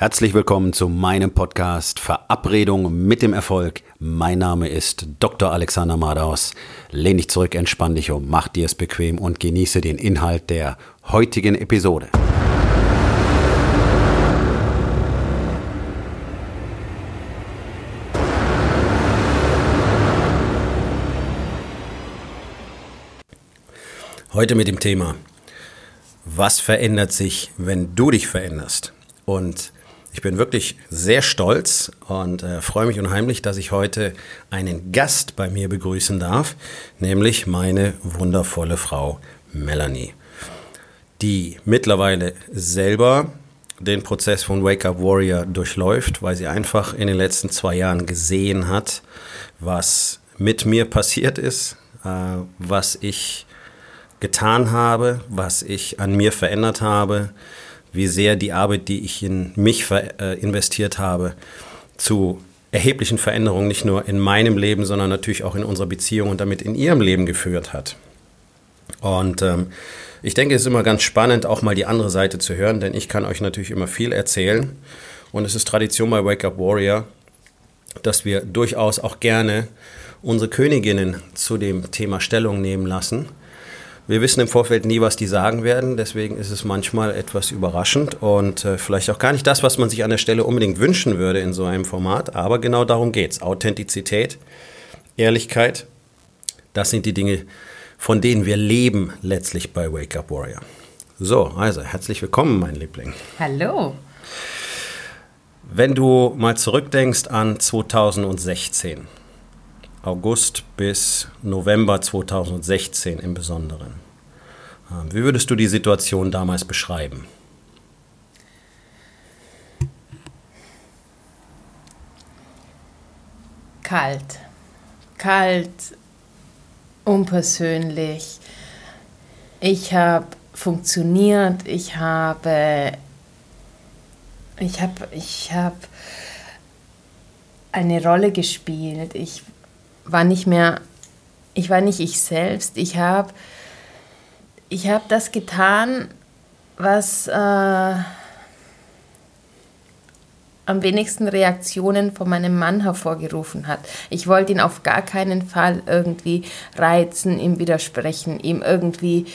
Herzlich willkommen zu meinem Podcast Verabredung mit dem Erfolg. Mein Name ist Dr. Alexander Madaus. Lehn dich zurück, entspann dich um, mach dir es bequem und genieße den Inhalt der heutigen Episode. Heute mit dem Thema, was verändert sich, wenn du dich veränderst? Und ich bin wirklich sehr stolz und äh, freue mich unheimlich, dass ich heute einen Gast bei mir begrüßen darf, nämlich meine wundervolle Frau Melanie, die mittlerweile selber den Prozess von Wake Up Warrior durchläuft, weil sie einfach in den letzten zwei Jahren gesehen hat, was mit mir passiert ist, äh, was ich getan habe, was ich an mir verändert habe, wie sehr die Arbeit, die ich in mich äh, investiert habe, zu erheblichen Veränderungen nicht nur in meinem Leben, sondern natürlich auch in unserer Beziehung und damit in ihrem Leben geführt hat. Und ähm, ich denke, es ist immer ganz spannend, auch mal die andere Seite zu hören, denn ich kann euch natürlich immer viel erzählen. Und es ist Tradition bei Wake Up Warrior, dass wir durchaus auch gerne unsere Königinnen zu dem Thema Stellung nehmen lassen wir wissen im Vorfeld nie, was die sagen werden, deswegen ist es manchmal etwas überraschend und äh, vielleicht auch gar nicht das, was man sich an der Stelle unbedingt wünschen würde in so einem Format, aber genau darum geht es. Authentizität, Ehrlichkeit, das sind die Dinge, von denen wir leben letztlich bei Wake Up Warrior. So, also herzlich willkommen, mein Liebling. Hallo. Wenn du mal zurückdenkst an 2016, August bis November 2016 im Besonderen. Ähm, wie würdest du die Situation damals beschreiben? Kalt. Kalt, unpersönlich. Ich habe funktioniert, ich habe ich habe ich habe eine Rolle gespielt. Ich war nicht mehr, ich war nicht ich selbst. Ich habe ich hab das getan, was äh, am wenigsten Reaktionen von meinem Mann hervorgerufen hat. Ich wollte ihn auf gar keinen Fall irgendwie reizen, ihm widersprechen, ihm irgendwie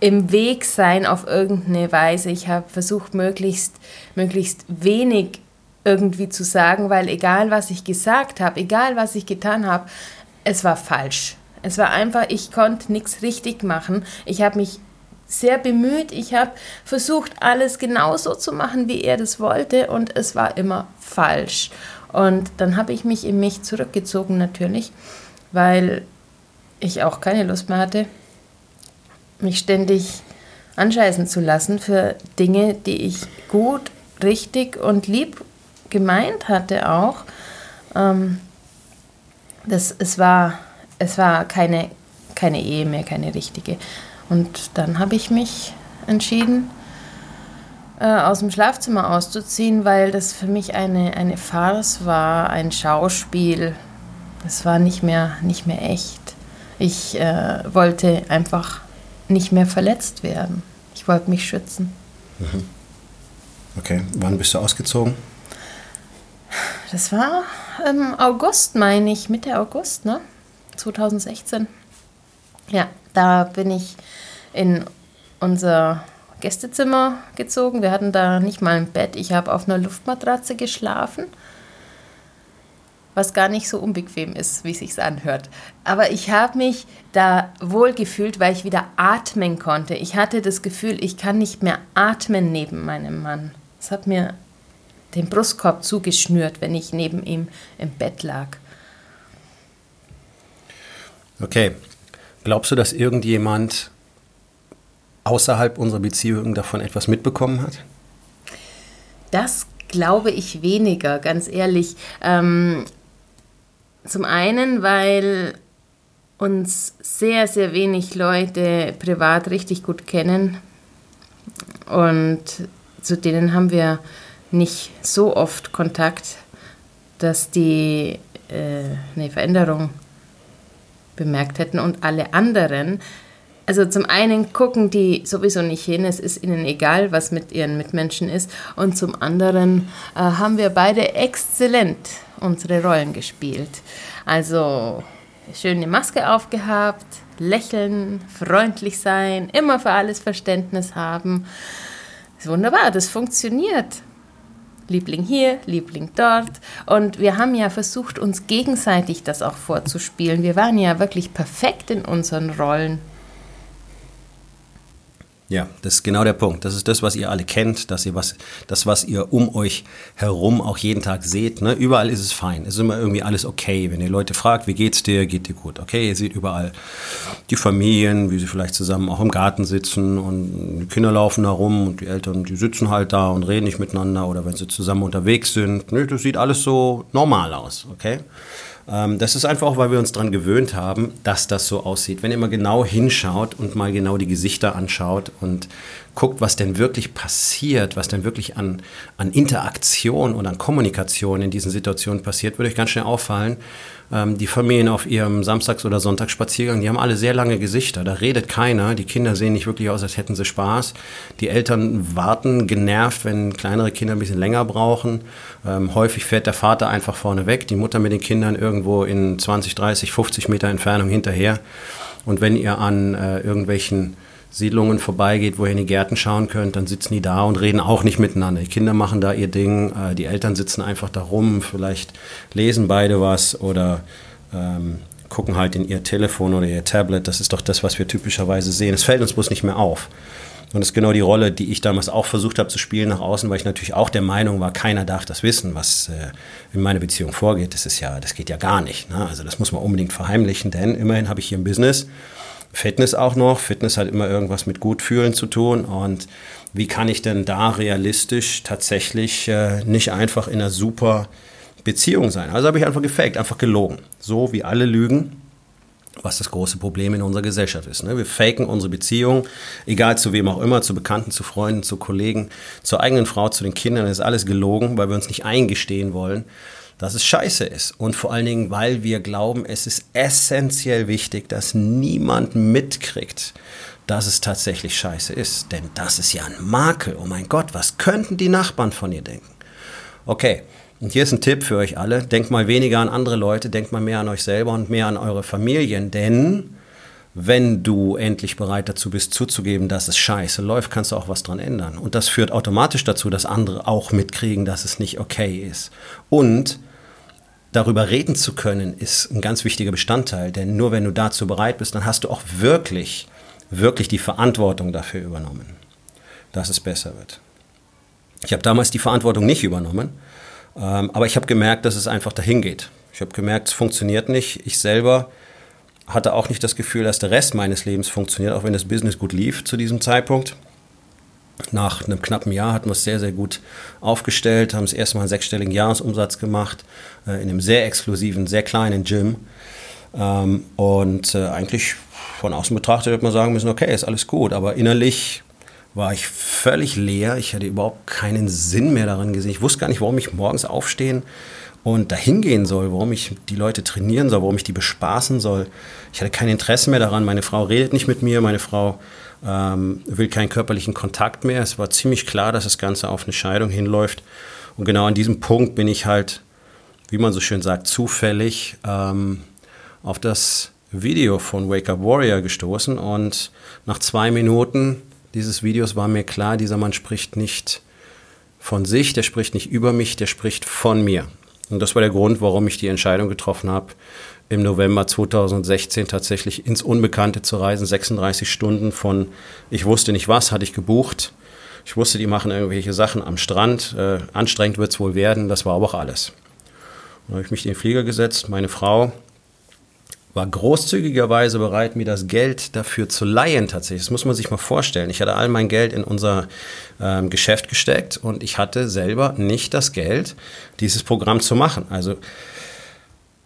im Weg sein auf irgendeine Weise. Ich habe versucht, möglichst, möglichst wenig irgendwie zu sagen, weil egal was ich gesagt habe, egal was ich getan habe, es war falsch. Es war einfach, ich konnte nichts richtig machen. Ich habe mich sehr bemüht. Ich habe versucht, alles genauso zu machen, wie er das wollte und es war immer falsch. Und dann habe ich mich in mich zurückgezogen natürlich, weil ich auch keine Lust mehr hatte, mich ständig anscheißen zu lassen für Dinge, die ich gut, richtig und lieb gemeint hatte auch, ähm, das, es, war, es war keine, keine Ehe mehr, keine richtige. Und dann habe ich mich entschieden, äh, aus dem Schlafzimmer auszuziehen, weil das für mich eine, eine Farce war, ein Schauspiel. Es war nicht mehr, nicht mehr echt. Ich äh, wollte einfach nicht mehr verletzt werden. Ich wollte mich schützen. Mhm. Okay, wann bist du ausgezogen? Das war im August, meine ich, Mitte August, ne? 2016. Ja, da bin ich in unser Gästezimmer gezogen. Wir hatten da nicht mal ein Bett. Ich habe auf einer Luftmatratze geschlafen, was gar nicht so unbequem ist, wie es sich anhört. Aber ich habe mich da wohl gefühlt, weil ich wieder atmen konnte. Ich hatte das Gefühl, ich kann nicht mehr atmen neben meinem Mann. Das hat mir den Brustkorb zugeschnürt, wenn ich neben ihm im Bett lag. Okay. Glaubst du, dass irgendjemand außerhalb unserer Beziehung davon etwas mitbekommen hat? Das glaube ich weniger, ganz ehrlich. Ähm, zum einen, weil uns sehr, sehr wenig Leute privat richtig gut kennen und zu denen haben wir nicht so oft Kontakt, dass die äh, eine Veränderung bemerkt hätten und alle anderen, also zum einen gucken die sowieso nicht hin, es ist ihnen egal, was mit ihren Mitmenschen ist. Und zum anderen äh, haben wir beide exzellent unsere Rollen gespielt. Also schön die Maske aufgehabt, lächeln, freundlich sein, immer für alles Verständnis haben. Ist wunderbar, das funktioniert. Liebling hier, Liebling dort. Und wir haben ja versucht, uns gegenseitig das auch vorzuspielen. Wir waren ja wirklich perfekt in unseren Rollen. Ja, das ist genau der Punkt. Das ist das, was ihr alle kennt, dass ihr was, das, was ihr um euch herum auch jeden Tag seht. Ne? Überall ist es fein. Es ist immer irgendwie alles okay. Wenn ihr Leute fragt, wie geht's dir, geht dir gut. Okay, ihr seht überall die Familien, wie sie vielleicht zusammen auch im Garten sitzen und die Kinder laufen da rum und die Eltern, die sitzen halt da und reden nicht miteinander oder wenn sie zusammen unterwegs sind. Ne? Das sieht alles so normal aus, okay? Ähm, das ist einfach auch, weil wir uns daran gewöhnt haben, dass das so aussieht. Wenn ihr mal genau hinschaut und mal genau die Gesichter anschaut und guckt, was denn wirklich passiert, was denn wirklich an, an Interaktion und an Kommunikation in diesen Situationen passiert, würde euch ganz schnell auffallen, ähm, die Familien auf ihrem Samstags- oder Sonntagsspaziergang, die haben alle sehr lange Gesichter. Da redet keiner. Die Kinder sehen nicht wirklich aus, als hätten sie Spaß. Die Eltern warten genervt, wenn kleinere Kinder ein bisschen länger brauchen. Ähm, häufig fährt der Vater einfach vorne weg, die Mutter mit den Kindern irgendwo in 20, 30, 50 Meter Entfernung hinterher. Und wenn ihr an äh, irgendwelchen Siedlungen vorbeigeht, wo ihr in die Gärten schauen könnt, dann sitzen die da und reden auch nicht miteinander. Die Kinder machen da ihr Ding, äh, die Eltern sitzen einfach da rum, vielleicht lesen beide was oder ähm, gucken halt in ihr Telefon oder ihr Tablet. Das ist doch das, was wir typischerweise sehen. Es fällt uns bloß nicht mehr auf. Und das ist genau die Rolle, die ich damals auch versucht habe zu spielen nach außen, weil ich natürlich auch der Meinung war, keiner darf das wissen, was äh, in meiner Beziehung vorgeht. Das ist ja, das geht ja gar nicht. Ne? Also das muss man unbedingt verheimlichen, denn immerhin habe ich hier ein Business Fitness auch noch. Fitness hat immer irgendwas mit Gutfühlen zu tun. Und wie kann ich denn da realistisch tatsächlich äh, nicht einfach in einer super Beziehung sein? Also habe ich einfach gefaked, einfach gelogen. So wie alle lügen. Was das große Problem in unserer Gesellschaft ist. Ne? Wir faken unsere Beziehung, egal zu wem auch immer, zu Bekannten, zu Freunden, zu Kollegen, zur eigenen Frau, zu den Kindern, das ist alles gelogen, weil wir uns nicht eingestehen wollen, dass es scheiße ist. Und vor allen Dingen, weil wir glauben, es ist essentiell wichtig, dass niemand mitkriegt, dass es tatsächlich scheiße ist. Denn das ist ja ein Makel. Oh mein Gott, was könnten die Nachbarn von ihr denken? Okay, und hier ist ein Tipp für euch alle. Denkt mal weniger an andere Leute, denkt mal mehr an euch selber und mehr an eure Familien. Denn wenn du endlich bereit dazu bist, zuzugeben, dass es scheiße läuft, kannst du auch was dran ändern. Und das führt automatisch dazu, dass andere auch mitkriegen, dass es nicht okay ist. Und darüber reden zu können, ist ein ganz wichtiger Bestandteil. Denn nur wenn du dazu bereit bist, dann hast du auch wirklich, wirklich die Verantwortung dafür übernommen, dass es besser wird. Ich habe damals die Verantwortung nicht übernommen, ähm, aber ich habe gemerkt, dass es einfach dahin geht. Ich habe gemerkt, es funktioniert nicht. Ich selber hatte auch nicht das Gefühl, dass der Rest meines Lebens funktioniert, auch wenn das Business gut lief zu diesem Zeitpunkt. Nach einem knappen Jahr hatten wir es sehr, sehr gut aufgestellt, haben das erste Mal einen sechsstelligen Jahresumsatz gemacht, in einem sehr exklusiven, sehr kleinen Gym. Ähm, und äh, eigentlich von außen betrachtet würde man sagen müssen, okay, ist alles gut, aber innerlich war ich völlig leer. Ich hatte überhaupt keinen Sinn mehr daran gesehen. Ich wusste gar nicht, warum ich morgens aufstehen und dahin gehen soll, warum ich die Leute trainieren soll, warum ich die bespaßen soll. Ich hatte kein Interesse mehr daran. Meine Frau redet nicht mit mir, meine Frau ähm, will keinen körperlichen Kontakt mehr. Es war ziemlich klar, dass das Ganze auf eine Scheidung hinläuft. Und genau an diesem Punkt bin ich halt, wie man so schön sagt, zufällig ähm, auf das Video von Wake Up Warrior gestoßen. Und nach zwei Minuten dieses Videos war mir klar, dieser Mann spricht nicht von sich, der spricht nicht über mich, der spricht von mir. Und das war der Grund, warum ich die Entscheidung getroffen habe, im November 2016 tatsächlich ins Unbekannte zu reisen. 36 Stunden von ich wusste nicht was, hatte ich gebucht. Ich wusste, die machen irgendwelche Sachen am Strand. Äh, anstrengend wird es wohl werden, das war aber auch alles. Dann habe ich mich in den Flieger gesetzt. Meine Frau war großzügigerweise bereit, mir das Geld dafür zu leihen tatsächlich. Das muss man sich mal vorstellen. Ich hatte all mein Geld in unser ähm, Geschäft gesteckt und ich hatte selber nicht das Geld, dieses Programm zu machen. Also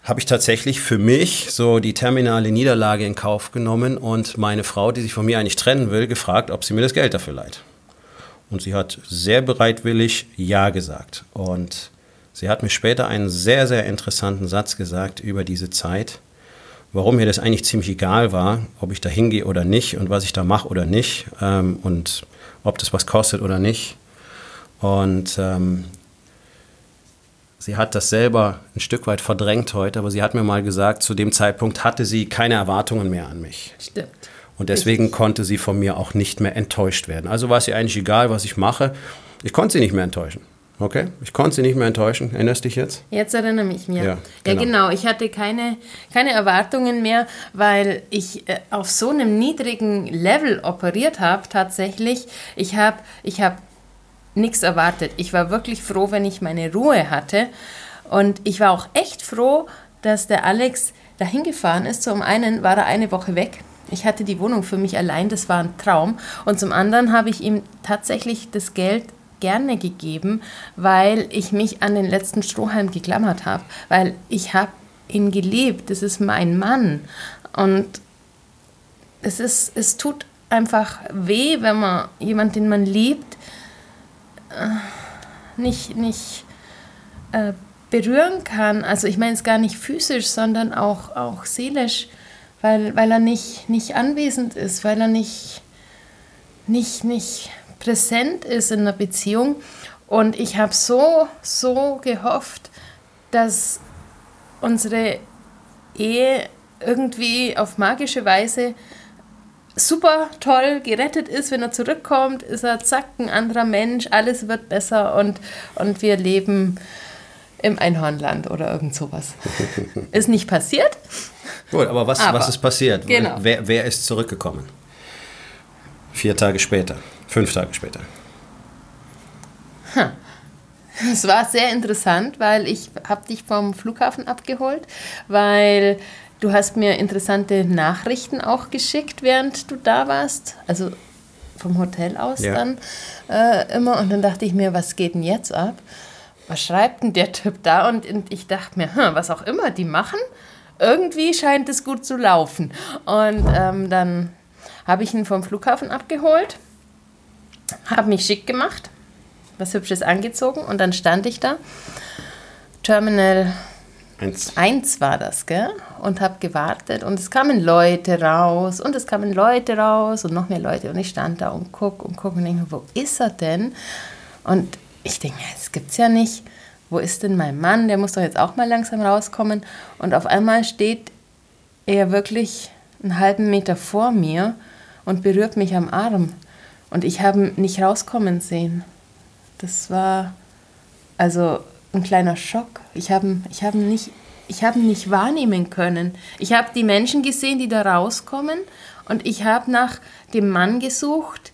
habe ich tatsächlich für mich so die terminale Niederlage in Kauf genommen und meine Frau, die sich von mir eigentlich trennen will, gefragt, ob sie mir das Geld dafür leiht. Und sie hat sehr bereitwillig Ja gesagt. Und sie hat mir später einen sehr, sehr interessanten Satz gesagt über diese Zeit warum mir das eigentlich ziemlich egal war, ob ich da hingehe oder nicht und was ich da mache oder nicht ähm, und ob das was kostet oder nicht. Und ähm, sie hat das selber ein Stück weit verdrängt heute, aber sie hat mir mal gesagt, zu dem Zeitpunkt hatte sie keine Erwartungen mehr an mich. Stimmt. Und deswegen Richtig. konnte sie von mir auch nicht mehr enttäuscht werden. Also war es ihr eigentlich egal, was ich mache. Ich konnte sie nicht mehr enttäuschen. Okay, ich konnte sie nicht mehr enttäuschen. Erinnerst du dich jetzt? Jetzt erinnere ich mich. Ja, ja, genau. ja genau. Ich hatte keine, keine Erwartungen mehr, weil ich äh, auf so einem niedrigen Level operiert habe tatsächlich. Ich habe ich hab nichts erwartet. Ich war wirklich froh, wenn ich meine Ruhe hatte. Und ich war auch echt froh, dass der Alex dahin gefahren ist. Zum einen war er eine Woche weg. Ich hatte die Wohnung für mich allein, das war ein Traum. Und zum anderen habe ich ihm tatsächlich das Geld gerne gegeben, weil ich mich an den letzten Strohhalm geklammert habe, weil ich habe ihn geliebt, das ist mein Mann und es ist, es tut einfach weh, wenn man jemanden, den man liebt, äh, nicht, nicht äh, berühren kann. Also ich meine es gar nicht physisch, sondern auch, auch seelisch, weil, weil er nicht, nicht anwesend ist, weil er nicht, nicht, nicht präsent ist in einer Beziehung. Und ich habe so, so gehofft, dass unsere Ehe irgendwie auf magische Weise super toll gerettet ist. Wenn er zurückkommt, ist er zack, ein anderer Mensch, alles wird besser und, und wir leben im Einhornland oder irgend sowas. ist nicht passiert. Gut, aber was, aber, was ist passiert? Genau. Wer, wer ist zurückgekommen? Vier Tage später. Fünf Tage später. Es war sehr interessant, weil ich habe dich vom Flughafen abgeholt, weil du hast mir interessante Nachrichten auch geschickt, während du da warst. Also vom Hotel aus ja. dann äh, immer. Und dann dachte ich mir, was geht denn jetzt ab? Was schreibt denn der Typ da? Und, und ich dachte mir, hm, was auch immer die machen, irgendwie scheint es gut zu laufen. Und ähm, dann habe ich ihn vom Flughafen abgeholt habe mich schick gemacht, was Hübsches angezogen und dann stand ich da. Terminal 1 war das, gell? Und habe gewartet und es kamen Leute raus und es kamen Leute raus und noch mehr Leute und ich stand da und guck und guck und denke, wo ist er denn? Und ich denke, das gibt's ja nicht. Wo ist denn mein Mann? Der muss doch jetzt auch mal langsam rauskommen. Und auf einmal steht er wirklich einen halben Meter vor mir und berührt mich am Arm. Und ich habe nicht rauskommen sehen. Das war also ein kleiner Schock. Ich habe ich hab nicht, hab nicht wahrnehmen können. Ich habe die Menschen gesehen, die da rauskommen. Und ich habe nach dem Mann gesucht,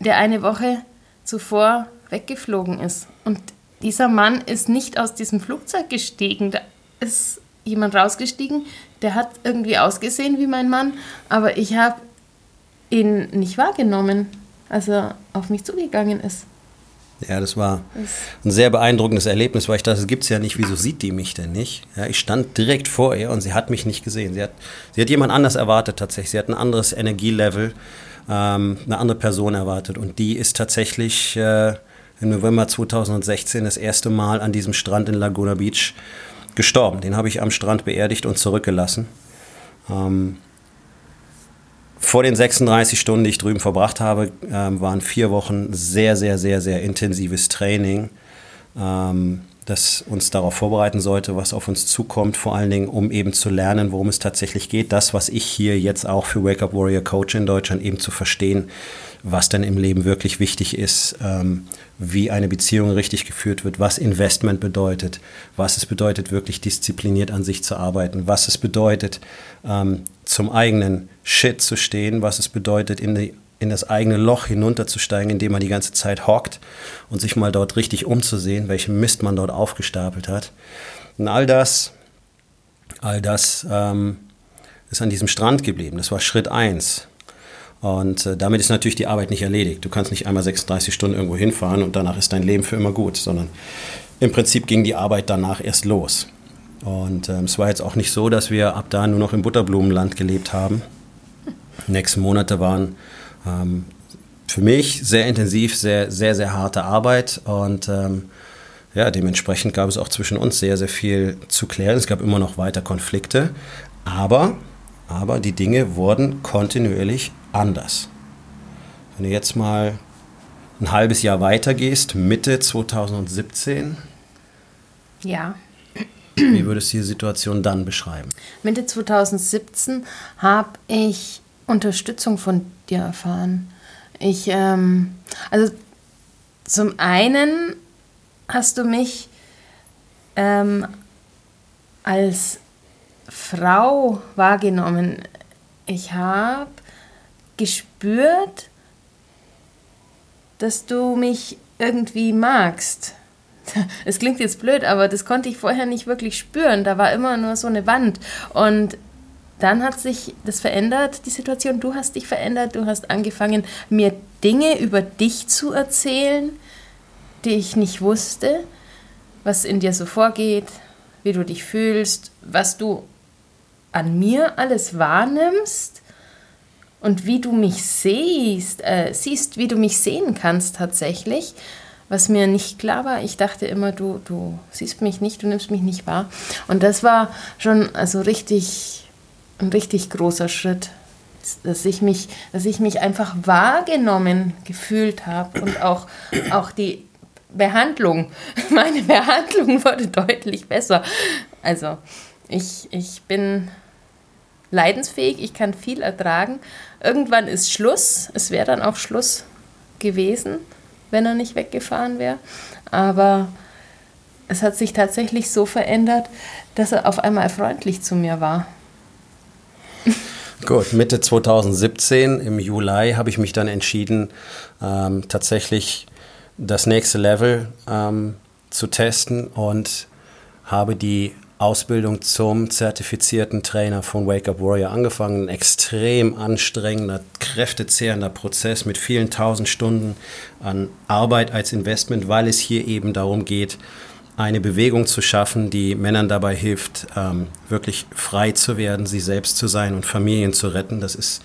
der eine Woche zuvor weggeflogen ist. Und dieser Mann ist nicht aus diesem Flugzeug gestiegen. Da ist jemand rausgestiegen, der hat irgendwie ausgesehen wie mein Mann, aber ich habe ihn nicht wahrgenommen als er auf mich zugegangen ist. Ja, das war ein sehr beeindruckendes Erlebnis, weil ich dachte, das gibt es ja nicht, wieso sieht die mich denn nicht? Ja, ich stand direkt vor ihr und sie hat mich nicht gesehen. Sie hat, sie hat jemand anders erwartet tatsächlich. Sie hat ein anderes Energielevel, ähm, eine andere Person erwartet. Und die ist tatsächlich äh, im November 2016 das erste Mal an diesem Strand in Laguna Beach gestorben. Den habe ich am Strand beerdigt und zurückgelassen. Ähm, vor den 36 Stunden, die ich drüben verbracht habe, ähm, waren vier Wochen sehr, sehr, sehr, sehr intensives Training, ähm, das uns darauf vorbereiten sollte, was auf uns zukommt, vor allen Dingen, um eben zu lernen, worum es tatsächlich geht. Das, was ich hier jetzt auch für Wake Up Warrior Coach in Deutschland eben zu verstehen, was denn im Leben wirklich wichtig ist, ähm, wie eine Beziehung richtig geführt wird, was Investment bedeutet, was es bedeutet, wirklich diszipliniert an sich zu arbeiten, was es bedeutet, ähm, zum eigenen Shit zu stehen, was es bedeutet, in, die, in das eigene Loch hinunterzusteigen, indem man die ganze Zeit hockt und sich mal dort richtig umzusehen, welchen Mist man dort aufgestapelt hat. Und all das, all das ähm, ist an diesem Strand geblieben. Das war Schritt 1. Und äh, damit ist natürlich die Arbeit nicht erledigt. Du kannst nicht einmal 36 Stunden irgendwo hinfahren und danach ist dein Leben für immer gut, sondern im Prinzip ging die Arbeit danach erst los. Und ähm, es war jetzt auch nicht so, dass wir ab da nur noch im Butterblumenland gelebt haben. Die nächsten Monate waren ähm, für mich sehr intensiv, sehr, sehr, sehr harte Arbeit und ähm, ja, dementsprechend gab es auch zwischen uns sehr, sehr viel zu klären. Es gab immer noch weiter Konflikte, Aber, aber die Dinge wurden kontinuierlich anders. Wenn du jetzt mal ein halbes Jahr weiter gehst, Mitte 2017. Ja. Wie würdest du die Situation dann beschreiben? Mitte 2017 habe ich Unterstützung von dir erfahren. Ich, ähm, also zum einen hast du mich ähm, als Frau wahrgenommen. Ich habe gespürt, dass du mich irgendwie magst. Es klingt jetzt blöd, aber das konnte ich vorher nicht wirklich spüren. Da war immer nur so eine Wand. Und dann hat sich das verändert, die Situation. Du hast dich verändert. Du hast angefangen, mir Dinge über dich zu erzählen, die ich nicht wusste, was in dir so vorgeht, wie du dich fühlst, was du an mir alles wahrnimmst und wie du mich siehst, äh, siehst, wie du mich sehen kannst tatsächlich, was mir nicht klar war. Ich dachte immer, du, du siehst mich nicht, du nimmst mich nicht wahr. Und das war schon also richtig, ein richtig großer Schritt, dass ich mich, dass ich mich einfach wahrgenommen gefühlt habe und auch, auch die Behandlung, meine Behandlung wurde deutlich besser. Also ich, ich bin leidensfähig, ich kann viel ertragen. Irgendwann ist Schluss. Es wäre dann auch Schluss gewesen, wenn er nicht weggefahren wäre. Aber es hat sich tatsächlich so verändert, dass er auf einmal freundlich zu mir war. Gut, Mitte 2017 im Juli habe ich mich dann entschieden, ähm, tatsächlich das nächste Level ähm, zu testen und habe die Ausbildung zum zertifizierten Trainer von Wake Up Warrior angefangen. Ein extrem anstrengender, kräftezehrender Prozess mit vielen tausend Stunden an Arbeit als Investment, weil es hier eben darum geht, eine Bewegung zu schaffen, die Männern dabei hilft, ähm, wirklich frei zu werden, sie selbst zu sein und Familien zu retten. Das ist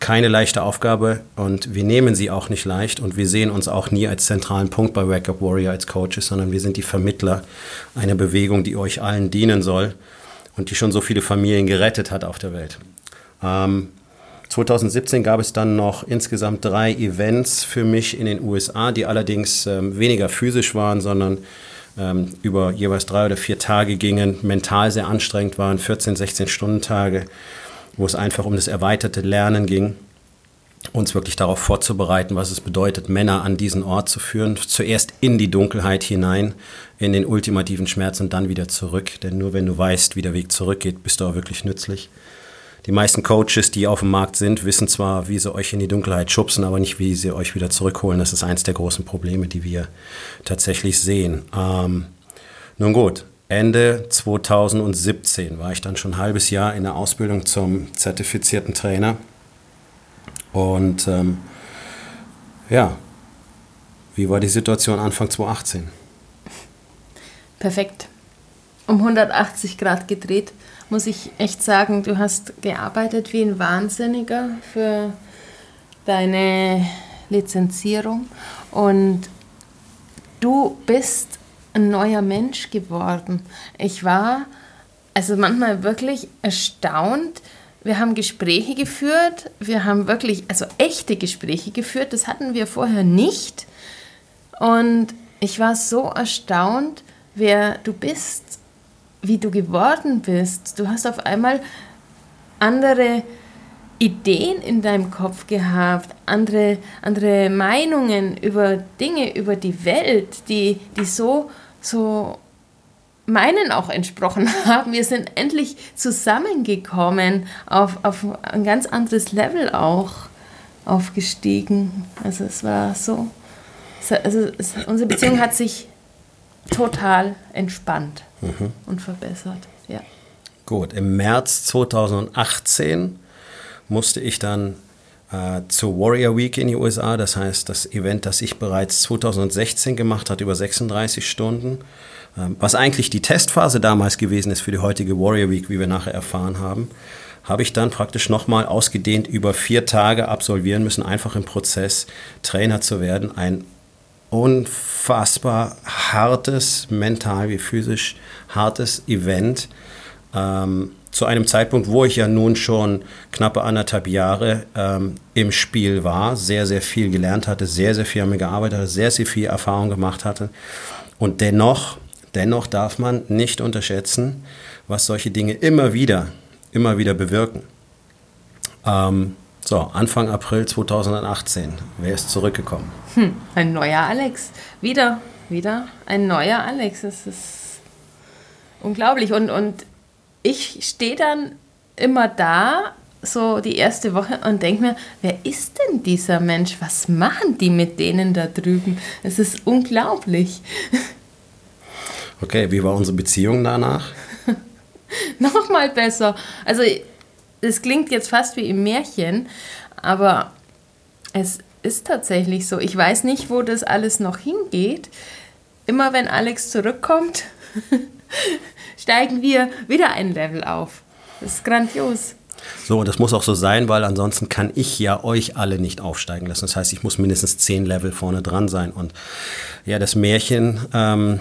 keine leichte Aufgabe und wir nehmen sie auch nicht leicht und wir sehen uns auch nie als zentralen Punkt bei Wake Up Warrior als Coaches, sondern wir sind die Vermittler einer Bewegung, die euch allen dienen soll und die schon so viele Familien gerettet hat auf der Welt. Ähm, 2017 gab es dann noch insgesamt drei Events für mich in den USA, die allerdings ähm, weniger physisch waren, sondern ähm, über jeweils drei oder vier Tage gingen, mental sehr anstrengend waren, 14, 16 Stunden Tage wo es einfach um das erweiterte Lernen ging, uns wirklich darauf vorzubereiten, was es bedeutet, Männer an diesen Ort zu führen. Zuerst in die Dunkelheit hinein, in den ultimativen Schmerz und dann wieder zurück. Denn nur wenn du weißt, wie der Weg zurückgeht, bist du auch wirklich nützlich. Die meisten Coaches, die auf dem Markt sind, wissen zwar, wie sie euch in die Dunkelheit schubsen, aber nicht, wie sie euch wieder zurückholen. Das ist eines der großen Probleme, die wir tatsächlich sehen. Ähm, nun gut, Ende 2017 war ich dann schon ein halbes Jahr in der Ausbildung zum zertifizierten Trainer. Und ähm, ja, wie war die Situation Anfang 2018? Perfekt. Um 180 Grad gedreht, muss ich echt sagen, du hast gearbeitet wie ein Wahnsinniger für deine Lizenzierung und du bist ein neuer Mensch geworden. Ich war also manchmal wirklich erstaunt. Wir haben Gespräche geführt, wir haben wirklich, also echte Gespräche geführt, das hatten wir vorher nicht. Und ich war so erstaunt, wer du bist, wie du geworden bist. Du hast auf einmal andere Ideen in deinem Kopf gehabt, andere, andere Meinungen über Dinge, über die Welt, die, die so so meinen auch entsprochen haben. Wir sind endlich zusammengekommen, auf, auf ein ganz anderes Level auch aufgestiegen. Also es war so, also es, unsere Beziehung hat sich total entspannt mhm. und verbessert. Ja. Gut, im März 2018 musste ich dann äh, zur Warrior Week in die USA. Das heißt, das Event, das ich bereits 2016 gemacht habe, über 36 Stunden. Ähm, was eigentlich die Testphase damals gewesen ist für die heutige Warrior Week, wie wir nachher erfahren haben, habe ich dann praktisch nochmal ausgedehnt über vier Tage absolvieren müssen, einfach im Prozess Trainer zu werden. Ein unfassbar hartes, mental wie physisch hartes Event Ähm, zu einem Zeitpunkt, wo ich ja nun schon knappe anderthalb Jahre ähm, im Spiel war, sehr, sehr viel gelernt hatte, sehr, sehr viel an mir gearbeitet hatte, sehr, sehr viel Erfahrung gemacht hatte. Und dennoch, dennoch darf man nicht unterschätzen, was solche Dinge immer wieder, immer wieder bewirken. Ähm, so, Anfang April 2018. Wer ist zurückgekommen? Hm, ein neuer Alex. Wieder, wieder ein neuer Alex. Das ist unglaublich. Und, und ich stehe dann immer da, so die erste Woche, und denke mir, wer ist denn dieser Mensch? Was machen die mit denen da drüben? Es ist unglaublich. Okay, wie war unsere Beziehung danach? Nochmal besser. Also es klingt jetzt fast wie im Märchen, aber es ist tatsächlich so. Ich weiß nicht, wo das alles noch hingeht. Immer wenn Alex zurückkommt, steigen wir wieder ein Level auf. Das ist grandios. So, und das muss auch so sein, weil ansonsten kann ich ja euch alle nicht aufsteigen lassen. Das heißt, ich muss mindestens zehn Level vorne dran sein. Und ja, das Märchen ähm,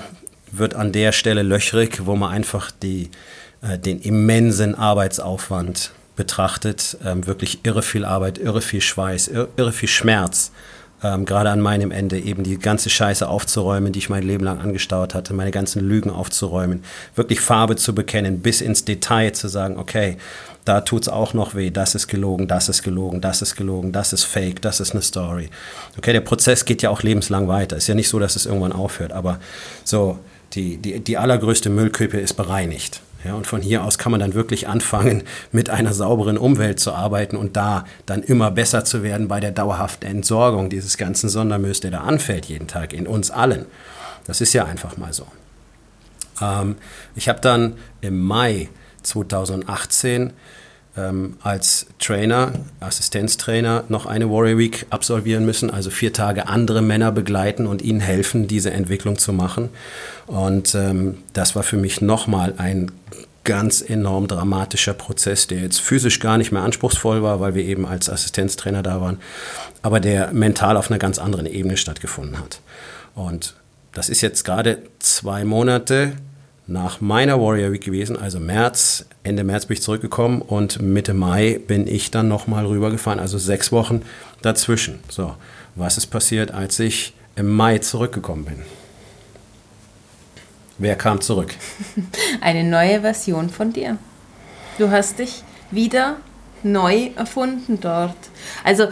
wird an der Stelle löchrig, wo man einfach die, äh, den immensen Arbeitsaufwand betrachtet, ähm, wirklich irre viel Arbeit, irre viel Schweiß, irre, viel Schmerz. Ähm, gerade an meinem Ende eben die ganze Scheiße aufzuräumen, die ich mein Leben lang angestaut hatte, meine ganzen Lügen aufzuräumen, wirklich Farbe zu bekennen, bis ins Detail zu sagen, okay, da tut es auch noch weh, das ist gelogen, das ist gelogen, das ist gelogen, das ist fake, das ist eine Story. Okay, der Prozess geht ja auch lebenslang weiter. Ist ja nicht so, dass es irgendwann aufhört, aber so, die, die, die allergrößte Müllkippe ist bereinigt. Ja, und von hier aus kann man dann wirklich anfangen, mit einer sauberen Umwelt zu arbeiten und da dann immer besser zu werden bei der dauerhaften Entsorgung dieses ganzen Sondermülls, der da anfällt jeden Tag in uns allen. Das ist ja einfach mal so. Ähm, ich habe dann im Mai 2018 ähm, als Trainer, Assistenztrainer noch eine Warrior Week absolvieren müssen, also vier Tage andere Männer begleiten und ihnen helfen, diese Entwicklung zu machen. Und ähm, das war für mich nochmal ein ganz enorm dramatischer Prozess, der jetzt physisch gar nicht mehr anspruchsvoll war, weil wir eben als Assistenztrainer da waren, aber der mental auf einer ganz anderen Ebene stattgefunden hat. Und das ist jetzt gerade zwei Monate nach meiner Warrior Week gewesen, also März, Ende März bin ich zurückgekommen und Mitte Mai bin ich dann nochmal rübergefahren, also sechs Wochen dazwischen. So, was ist passiert, als ich im Mai zurückgekommen bin? Wer kam zurück? Eine neue Version von dir. Du hast dich wieder neu erfunden dort. Also,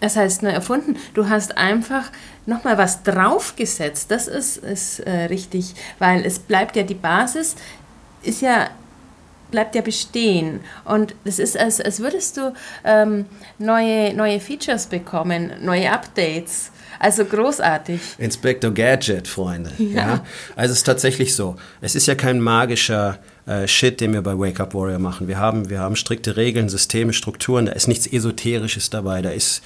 das heißt neu erfunden, du hast einfach nochmal was draufgesetzt. Das ist, ist äh, richtig, weil es bleibt ja die Basis, ist ja bleibt ja bestehen. Und es ist, als, als würdest du ähm, neue, neue Features bekommen, neue Updates. Also großartig. Inspector Gadget, Freunde. Ja. ja. Also es ist tatsächlich so. Es ist ja kein magischer äh, Shit, den wir bei Wake Up Warrior machen. Wir haben, wir haben strikte Regeln, Systeme, Strukturen. Da ist nichts Esoterisches dabei. Da ist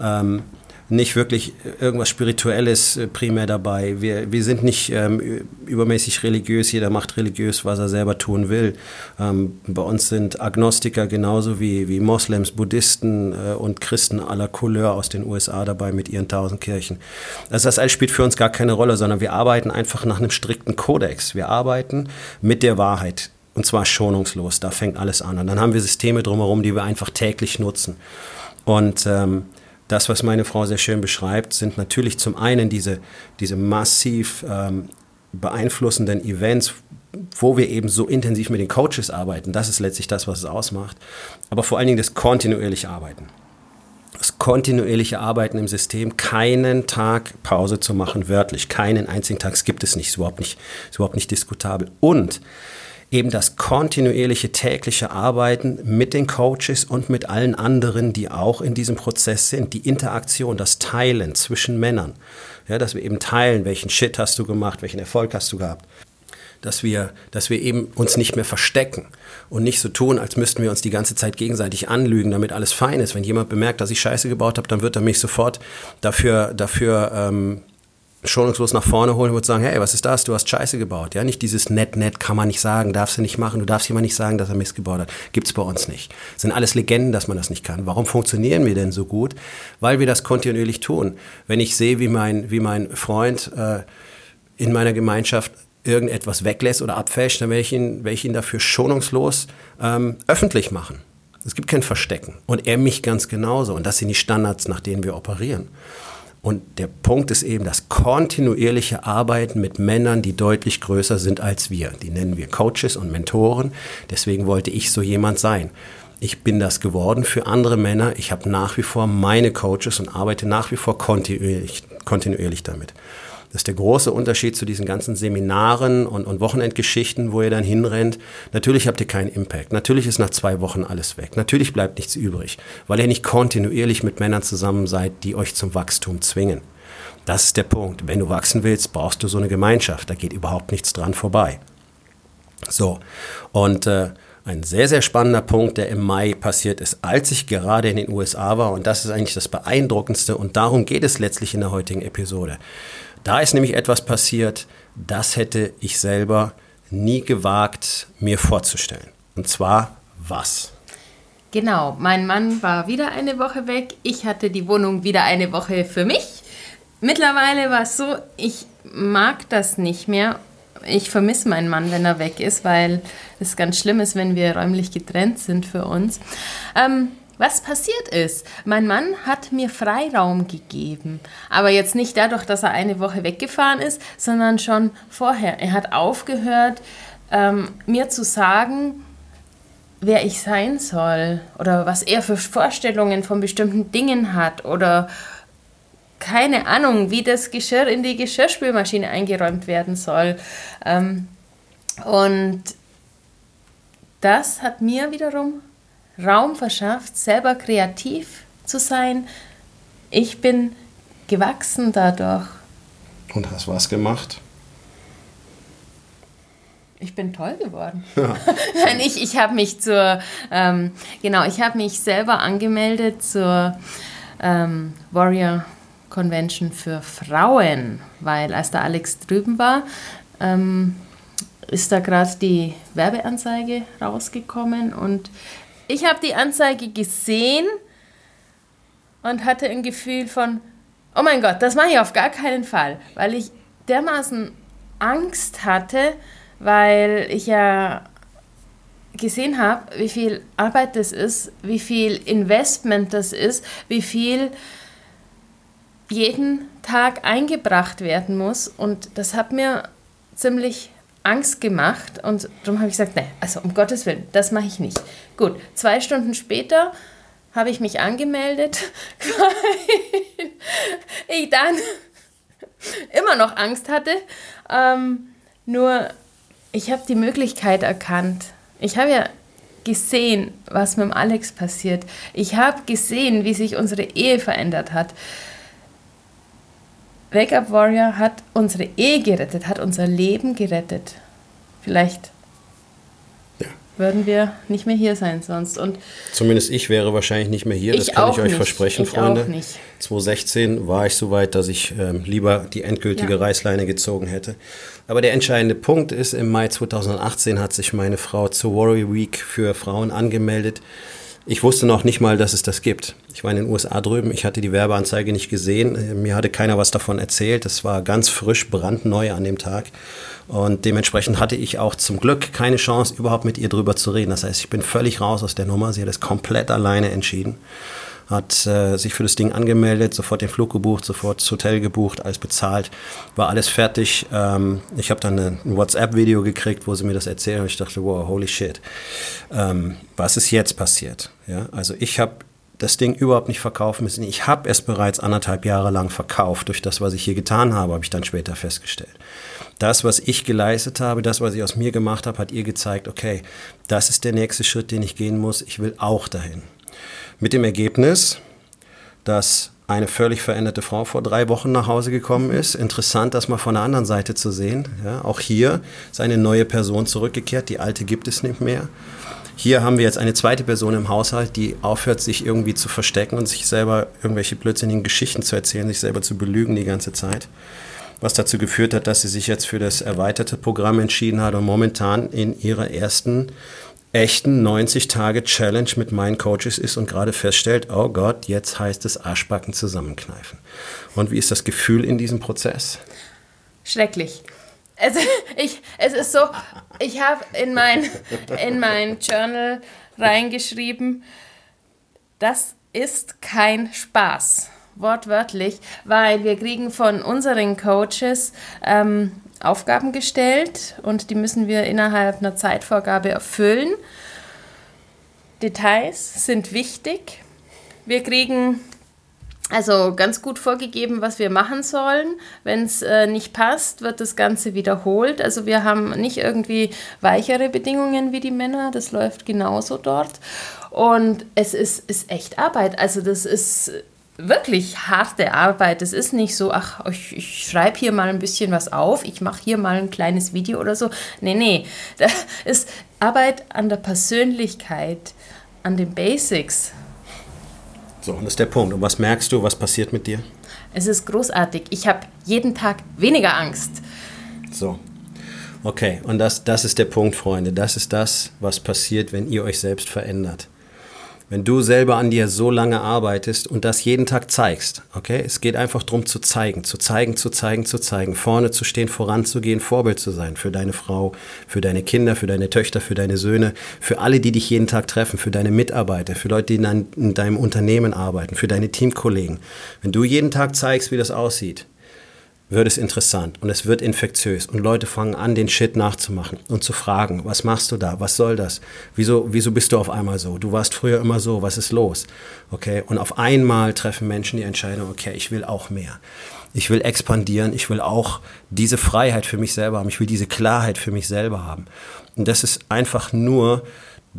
ähm, nicht wirklich irgendwas Spirituelles äh, primär dabei. Wir, wir sind nicht ähm, übermäßig religiös, jeder macht religiös, was er selber tun will. Ähm, bei uns sind Agnostiker genauso wie, wie Moslems, Buddhisten äh, und Christen aller Couleur aus den USA dabei mit ihren tausend Kirchen. Also das alles spielt für uns gar keine Rolle, sondern wir arbeiten einfach nach einem strikten Kodex. Wir arbeiten mit der Wahrheit. Und zwar schonungslos, da fängt alles an. Und dann haben wir Systeme drumherum, die wir einfach täglich nutzen. Und ähm, das, was meine Frau sehr schön beschreibt, sind natürlich zum einen diese, diese massiv ähm, beeinflussenden Events, wo wir eben so intensiv mit den Coaches arbeiten. Das ist letztlich das, was es ausmacht. Aber vor allen Dingen das kontinuierliche Arbeiten. Das kontinuierliche Arbeiten im System, keinen Tag Pause zu machen, wörtlich. Keinen einzigen Tag, es gibt es nicht, ist überhaupt nicht, ist überhaupt nicht diskutabel. Und eben das kontinuierliche tägliche Arbeiten mit den Coaches und mit allen anderen, die auch in diesem Prozess sind, die Interaktion, das Teilen zwischen Männern, ja, dass wir eben teilen, welchen Shit hast du gemacht, welchen Erfolg hast du gehabt, dass wir, dass wir eben uns nicht mehr verstecken und nicht so tun, als müssten wir uns die ganze Zeit gegenseitig anlügen, damit alles fein ist. Wenn jemand bemerkt, dass ich Scheiße gebaut habe, dann wird er mich sofort dafür, dafür ähm, schonungslos nach vorne holen und sagen, hey, was ist das? Du hast Scheiße gebaut. Ja, nicht dieses nett, nett kann man nicht sagen, darfst du nicht machen, du darfst jemand nicht sagen, dass er Mist gebaut hat. Gibt's bei uns nicht. Das sind alles Legenden, dass man das nicht kann. Warum funktionieren wir denn so gut? Weil wir das kontinuierlich tun. Wenn ich sehe, wie mein, wie mein Freund äh, in meiner Gemeinschaft irgendetwas weglässt oder abfälscht, dann werde ich ihn, werde ich ihn dafür schonungslos ähm, öffentlich machen. Es gibt kein Verstecken. Und er mich ganz genauso. Und das sind die Standards, nach denen wir operieren. Und der Punkt ist eben das kontinuierliche Arbeiten mit Männern, die deutlich größer sind als wir. Die nennen wir Coaches und Mentoren. Deswegen wollte ich so jemand sein. Ich bin das geworden für andere Männer. Ich habe nach wie vor meine Coaches und arbeite nach wie vor kontinuierlich, kontinuierlich damit. Das ist der große Unterschied zu diesen ganzen Seminaren und, und Wochenendgeschichten, wo ihr dann hinrennt. Natürlich habt ihr keinen Impact. Natürlich ist nach zwei Wochen alles weg. Natürlich bleibt nichts übrig, weil ihr nicht kontinuierlich mit Männern zusammen seid, die euch zum Wachstum zwingen. Das ist der Punkt. Wenn du wachsen willst, brauchst du so eine Gemeinschaft. Da geht überhaupt nichts dran vorbei. So, und äh, ein sehr, sehr spannender Punkt, der im Mai passiert ist, als ich gerade in den USA war. Und das ist eigentlich das Beeindruckendste. Und darum geht es letztlich in der heutigen Episode. Da ist nämlich etwas passiert, das hätte ich selber nie gewagt, mir vorzustellen. Und zwar was? Genau, mein Mann war wieder eine Woche weg. Ich hatte die Wohnung wieder eine Woche für mich. Mittlerweile war es so, ich mag das nicht mehr. Ich vermisse meinen Mann, wenn er weg ist, weil es ganz schlimm ist, wenn wir räumlich getrennt sind für uns. Ähm, was passiert ist. Mein Mann hat mir Freiraum gegeben. Aber jetzt nicht dadurch, dass er eine Woche weggefahren ist, sondern schon vorher. Er hat aufgehört, ähm, mir zu sagen, wer ich sein soll oder was er für Vorstellungen von bestimmten Dingen hat oder keine Ahnung, wie das Geschirr in die Geschirrspülmaschine eingeräumt werden soll. Ähm, und das hat mir wiederum Raum verschafft, selber kreativ zu sein. Ich bin gewachsen dadurch. Und hast was gemacht? Ich bin toll geworden. Ja. Nein, ich, ich habe mich zur, ähm, genau, ich habe mich selber angemeldet zur ähm, Warrior Convention für Frauen, weil als der Alex drüben war, ähm, ist da gerade die Werbeanzeige rausgekommen und ich habe die Anzeige gesehen und hatte ein Gefühl von, oh mein Gott, das mache ich auf gar keinen Fall, weil ich dermaßen Angst hatte, weil ich ja gesehen habe, wie viel Arbeit das ist, wie viel Investment das ist, wie viel jeden Tag eingebracht werden muss. Und das hat mir ziemlich Angst gemacht und darum habe ich gesagt, nein, also um Gottes Willen, das mache ich nicht. Gut, zwei Stunden später habe ich mich angemeldet, weil ich dann immer noch Angst hatte. Ähm, nur ich habe die Möglichkeit erkannt. Ich habe ja gesehen, was mit dem Alex passiert. Ich habe gesehen, wie sich unsere Ehe verändert hat. Wake Up Warrior hat unsere Ehe gerettet, hat unser Leben gerettet. Vielleicht ja. würden wir nicht mehr hier sein sonst. Und Zumindest ich wäre wahrscheinlich nicht mehr hier, das kann ich euch nicht. versprechen, ich Freunde. Auch nicht. 2016 war ich so weit, dass ich ähm, lieber die endgültige ja. Reißleine gezogen hätte. Aber der entscheidende Punkt ist, im Mai 2018 hat sich meine Frau zur Warrior Week für Frauen angemeldet. Ich wusste noch nicht mal, dass es das gibt. Ich war in den USA drüben, ich hatte die Werbeanzeige nicht gesehen, mir hatte keiner was davon erzählt. Es war ganz frisch, brandneu an dem Tag. Und dementsprechend hatte ich auch zum Glück keine Chance, überhaupt mit ihr drüber zu reden. Das heißt, ich bin völlig raus aus der Nummer. Sie hat es komplett alleine entschieden hat äh, sich für das Ding angemeldet, sofort den Flug gebucht, sofort das Hotel gebucht, alles bezahlt, war alles fertig. Ähm, ich habe dann ein WhatsApp-Video gekriegt, wo sie mir das erzählen und ich dachte, wow, holy shit. Ähm, was ist jetzt passiert? Ja, also ich habe das Ding überhaupt nicht verkaufen müssen. Ich habe es bereits anderthalb Jahre lang verkauft. Durch das, was ich hier getan habe, habe ich dann später festgestellt. Das, was ich geleistet habe, das, was ich aus mir gemacht habe, hat ihr gezeigt, okay, das ist der nächste Schritt, den ich gehen muss. Ich will auch dahin. Mit dem Ergebnis, dass eine völlig veränderte Frau vor drei Wochen nach Hause gekommen ist. Interessant, das mal von der anderen Seite zu sehen. Ja, auch hier ist eine neue Person zurückgekehrt, die alte gibt es nicht mehr. Hier haben wir jetzt eine zweite Person im Haushalt, die aufhört, sich irgendwie zu verstecken und sich selber irgendwelche blödsinnigen Geschichten zu erzählen, sich selber zu belügen die ganze Zeit. Was dazu geführt hat, dass sie sich jetzt für das erweiterte Programm entschieden hat und momentan in ihrer ersten echten 90-Tage-Challenge mit meinen Coaches ist und gerade feststellt, oh Gott, jetzt heißt es Arschbacken zusammenkneifen. Und wie ist das Gefühl in diesem Prozess? Schrecklich. Also Ich, es ist so, ich habe in mein, in mein Journal reingeschrieben, das ist kein Spaß. Wortwörtlich, weil wir kriegen von unseren Coaches ähm, Aufgaben gestellt und die müssen wir innerhalb einer Zeitvorgabe erfüllen. Details sind wichtig. Wir kriegen also ganz gut vorgegeben, was wir machen sollen. Wenn es äh, nicht passt, wird das Ganze wiederholt. Also wir haben nicht irgendwie weichere Bedingungen wie die Männer. Das läuft genauso dort. Und es ist, ist echt Arbeit. Also das ist wirklich harte Arbeit. Es ist nicht so, ach, ich, ich schreibe hier mal ein bisschen was auf, ich mache hier mal ein kleines Video oder so. Nee, nee. Das ist Arbeit an der Persönlichkeit, an den Basics. So, und das ist der Punkt. Und was merkst du, was passiert mit dir? Es ist großartig. Ich habe jeden Tag weniger Angst. So. Okay, und das, das ist der Punkt, Freunde. Das ist das, was passiert, wenn ihr euch selbst verändert. Wenn du selber an dir so lange arbeitest und das jeden Tag zeigst, okay? Es geht einfach darum zu zeigen, zu zeigen, zu zeigen, zu zeigen, vorne zu stehen, voranzugehen, Vorbild zu sein für deine Frau, für deine Kinder, für deine Töchter, für deine Söhne, für alle, die dich jeden Tag treffen, für deine Mitarbeiter, für Leute, die in, in deinem Unternehmen arbeiten, für deine Teamkollegen. Wenn du jeden Tag zeigst, wie das aussieht, wird es interessant und es wird infektiös und Leute fangen an, den Shit nachzumachen und zu fragen, was machst du da, was soll das, wieso, wieso bist du auf einmal so, du warst früher immer so, was ist los, okay, und auf einmal treffen Menschen die Entscheidung, okay, ich will auch mehr, ich will expandieren, ich will auch diese Freiheit für mich selber haben, ich will diese Klarheit für mich selber haben. Und das ist einfach nur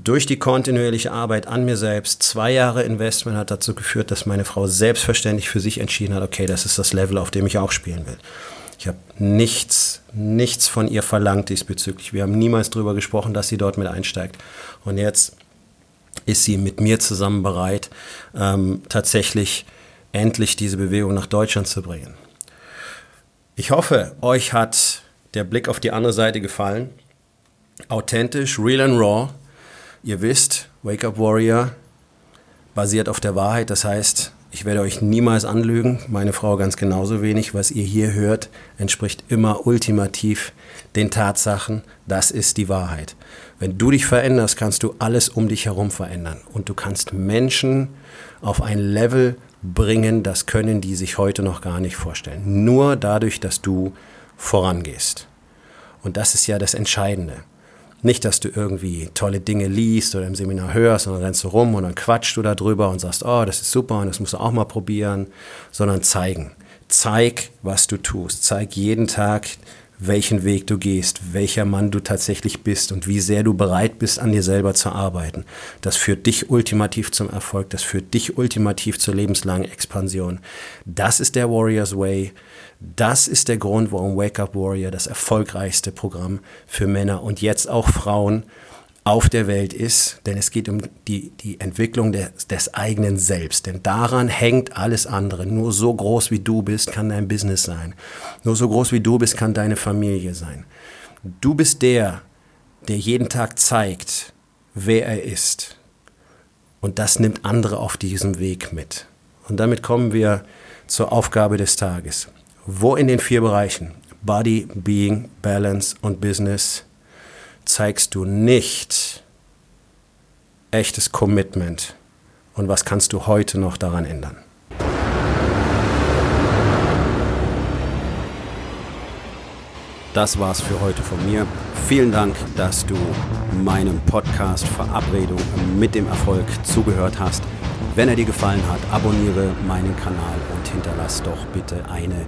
durch die kontinuierliche Arbeit an mir selbst, zwei Jahre Investment hat dazu geführt, dass meine Frau selbstverständlich für sich entschieden hat, okay, das ist das Level, auf dem ich auch spielen will. Ich habe nichts, nichts von ihr verlangt diesbezüglich. Wir haben niemals darüber gesprochen, dass sie dort mit einsteigt. Und jetzt ist sie mit mir zusammen bereit, ähm, tatsächlich endlich diese Bewegung nach Deutschland zu bringen. Ich hoffe, euch hat der Blick auf die andere Seite gefallen. Authentisch, real and raw Ihr wisst, Wake Up Warrior basiert auf der Wahrheit. Das heißt, ich werde euch niemals anlügen, meine Frau ganz genauso wenig. Was ihr hier hört, entspricht immer ultimativ den Tatsachen. Das ist die Wahrheit. Wenn du dich veränderst, kannst du alles um dich herum verändern. Und du kannst Menschen auf ein Level bringen, das können die sich heute noch gar nicht vorstellen. Nur dadurch, dass du vorangehst. Und das ist ja das Entscheidende. Nicht, dass du irgendwie tolle Dinge liest oder im Seminar hörst und dann rennst du rum und dann quatschst du darüber und sagst, oh, das ist super und das musst du auch mal probieren, sondern zeigen. Zeig, was du tust. Zeig jeden Tag, welchen Weg du gehst, welcher Mann du tatsächlich bist und wie sehr du bereit bist, an dir selber zu arbeiten. Das führt dich ultimativ zum Erfolg, das führt dich ultimativ zur lebenslangen Expansion. Das ist der Warriors Way. Das ist der Grund, warum Wake Up Warrior das erfolgreichste Programm für Männer und jetzt auch Frauen auf der Welt ist, denn es geht um die, die Entwicklung des, des eigenen Selbst. Denn daran hängt alles andere. Nur so groß wie du bist, kann dein Business sein. Nur so groß wie du bist, kann deine Familie sein. Du bist der, der jeden Tag zeigt, wer er ist. Und das nimmt andere auf diesem Weg mit. Und damit kommen wir zur Aufgabe des Tages. Wo in den vier Bereichen Body, Being, Balance und Business zeigst du nicht echtes Commitment und was kannst du heute noch daran ändern? Das war's für heute von mir. Vielen Dank, dass du meinem Podcast Verabredung mit dem Erfolg zugehört hast. Wenn er dir gefallen hat, abonniere meinen Kanal und hinterlass doch bitte eine